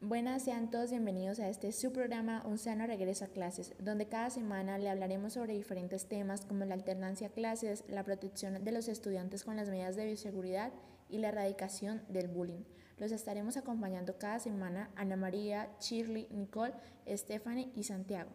Buenas, sean todos bienvenidos a este su programa Un sano regreso a clases, donde cada semana le hablaremos sobre diferentes temas como la alternancia a clases, la protección de los estudiantes con las medidas de bioseguridad y la erradicación del bullying. Los estaremos acompañando cada semana Ana María, Shirley, Nicole, Stephanie y Santiago.